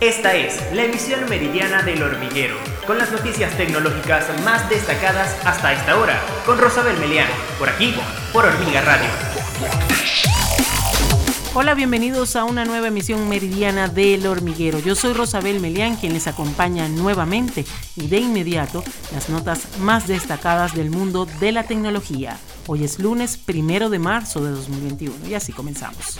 Esta es la emisión meridiana del hormiguero, con las noticias tecnológicas más destacadas hasta esta hora, con Rosabel Melián, por aquí, por Hormiga Radio. Hola, bienvenidos a una nueva emisión meridiana del hormiguero. Yo soy Rosabel Melián, quien les acompaña nuevamente y de inmediato las notas más destacadas del mundo de la tecnología. Hoy es lunes primero de marzo de 2021 y así comenzamos.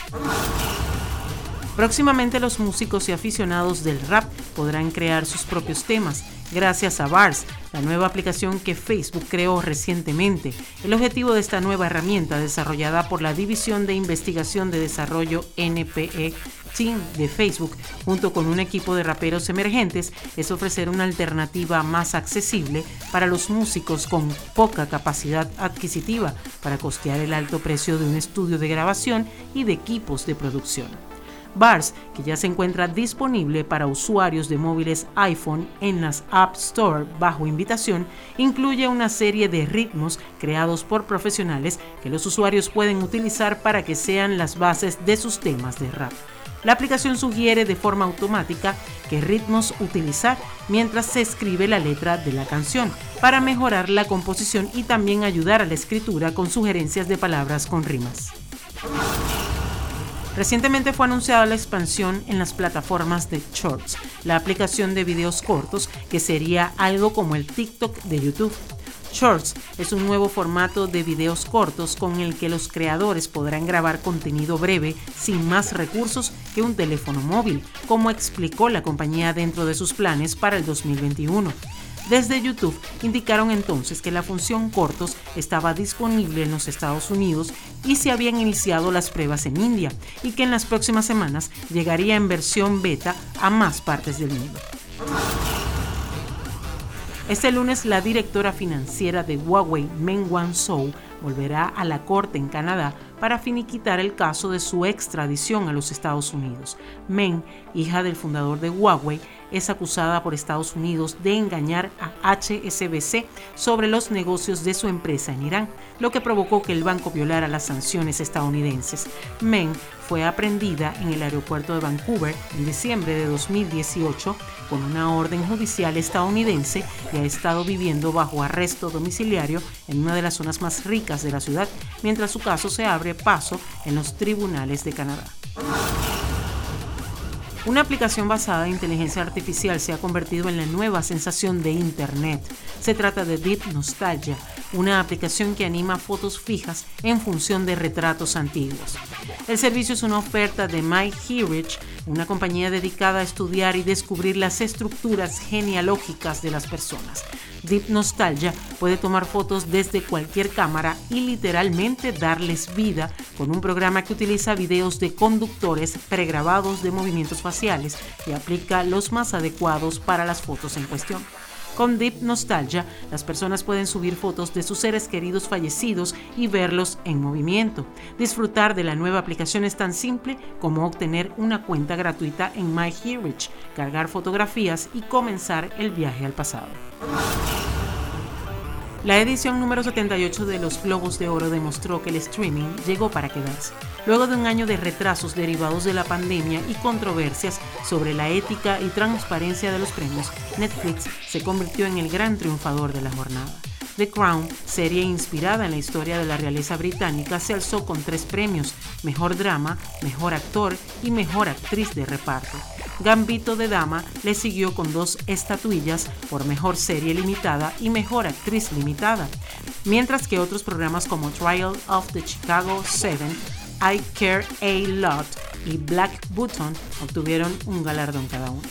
Próximamente los músicos y aficionados del rap podrán crear sus propios temas gracias a Bars, la nueva aplicación que Facebook creó recientemente. El objetivo de esta nueva herramienta desarrollada por la División de Investigación de Desarrollo NPE Team de Facebook, junto con un equipo de raperos emergentes, es ofrecer una alternativa más accesible para los músicos con poca capacidad adquisitiva para costear el alto precio de un estudio de grabación y de equipos de producción. Bars, que ya se encuentra disponible para usuarios de móviles iPhone en las App Store bajo invitación, incluye una serie de ritmos creados por profesionales que los usuarios pueden utilizar para que sean las bases de sus temas de rap. La aplicación sugiere de forma automática qué ritmos utilizar mientras se escribe la letra de la canción para mejorar la composición y también ayudar a la escritura con sugerencias de palabras con rimas. Recientemente fue anunciada la expansión en las plataformas de Shorts, la aplicación de videos cortos que sería algo como el TikTok de YouTube. Shorts es un nuevo formato de videos cortos con el que los creadores podrán grabar contenido breve sin más recursos que un teléfono móvil, como explicó la compañía dentro de sus planes para el 2021. Desde YouTube indicaron entonces que la función cortos estaba disponible en los Estados Unidos y se habían iniciado las pruebas en India y que en las próximas semanas llegaría en versión beta a más partes del mundo. Este lunes la directora financiera de Huawei, Meng Wanzhou, volverá a la corte en Canadá para finiquitar el caso de su extradición a los Estados Unidos. Meng, hija del fundador de Huawei, es acusada por Estados Unidos de engañar a HSBC sobre los negocios de su empresa en Irán, lo que provocó que el banco violara las sanciones estadounidenses. Meng fue aprendida en el aeropuerto de Vancouver en diciembre de 2018 con una orden judicial estadounidense y ha estado viviendo bajo arresto domiciliario en una de las zonas más ricas de la ciudad, mientras su caso se abre paso en los tribunales de Canadá. Una aplicación basada en inteligencia artificial se ha convertido en la nueva sensación de Internet. Se trata de Deep Nostalgia, una aplicación que anima fotos fijas en función de retratos antiguos. El servicio es una oferta de Mike Hirich, una compañía dedicada a estudiar y descubrir las estructuras genealógicas de las personas. Deep Nostalgia puede tomar fotos desde cualquier cámara y literalmente darles vida con un programa que utiliza videos de conductores pregrabados de movimientos faciales y aplica los más adecuados para las fotos en cuestión. Con Deep Nostalgia, las personas pueden subir fotos de sus seres queridos fallecidos y verlos en movimiento. Disfrutar de la nueva aplicación es tan simple como obtener una cuenta gratuita en MyHeritage, cargar fotografías y comenzar el viaje al pasado. La edición número 78 de los Globos de Oro demostró que el streaming llegó para quedarse. Luego de un año de retrasos derivados de la pandemia y controversias sobre la ética y transparencia de los premios, Netflix se convirtió en el gran triunfador de la jornada. The Crown, serie inspirada en la historia de la realeza británica, se alzó con tres premios, Mejor Drama, Mejor Actor y Mejor Actriz de Reparto. Gambito de Dama le siguió con dos estatuillas por Mejor Serie Limitada y Mejor Actriz Limitada, mientras que otros programas como Trial of the Chicago 7, I Care a Lot y Black Button obtuvieron un galardón cada uno.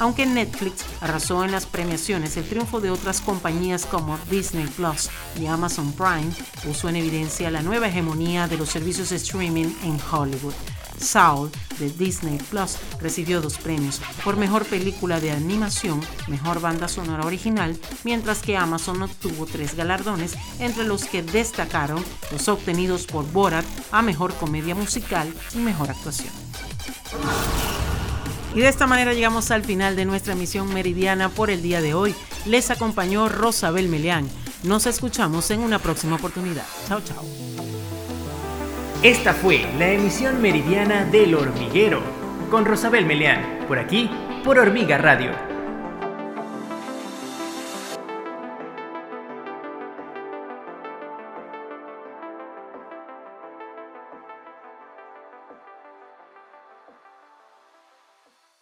Aunque Netflix arrasó en las premiaciones, el triunfo de otras compañías como Disney Plus y Amazon Prime puso en evidencia la nueva hegemonía de los servicios de streaming en Hollywood. Saul de Disney Plus recibió dos premios por mejor película de animación, mejor banda sonora original, mientras que Amazon obtuvo tres galardones, entre los que destacaron los obtenidos por Borat a mejor comedia musical y mejor actuación. Y de esta manera llegamos al final de nuestra emisión meridiana por el día de hoy. Les acompañó Rosabel Meleán. Nos escuchamos en una próxima oportunidad. Chao, chao. Esta fue la emisión meridiana del hormiguero con Rosabel Meleán, por aquí, por Hormiga Radio.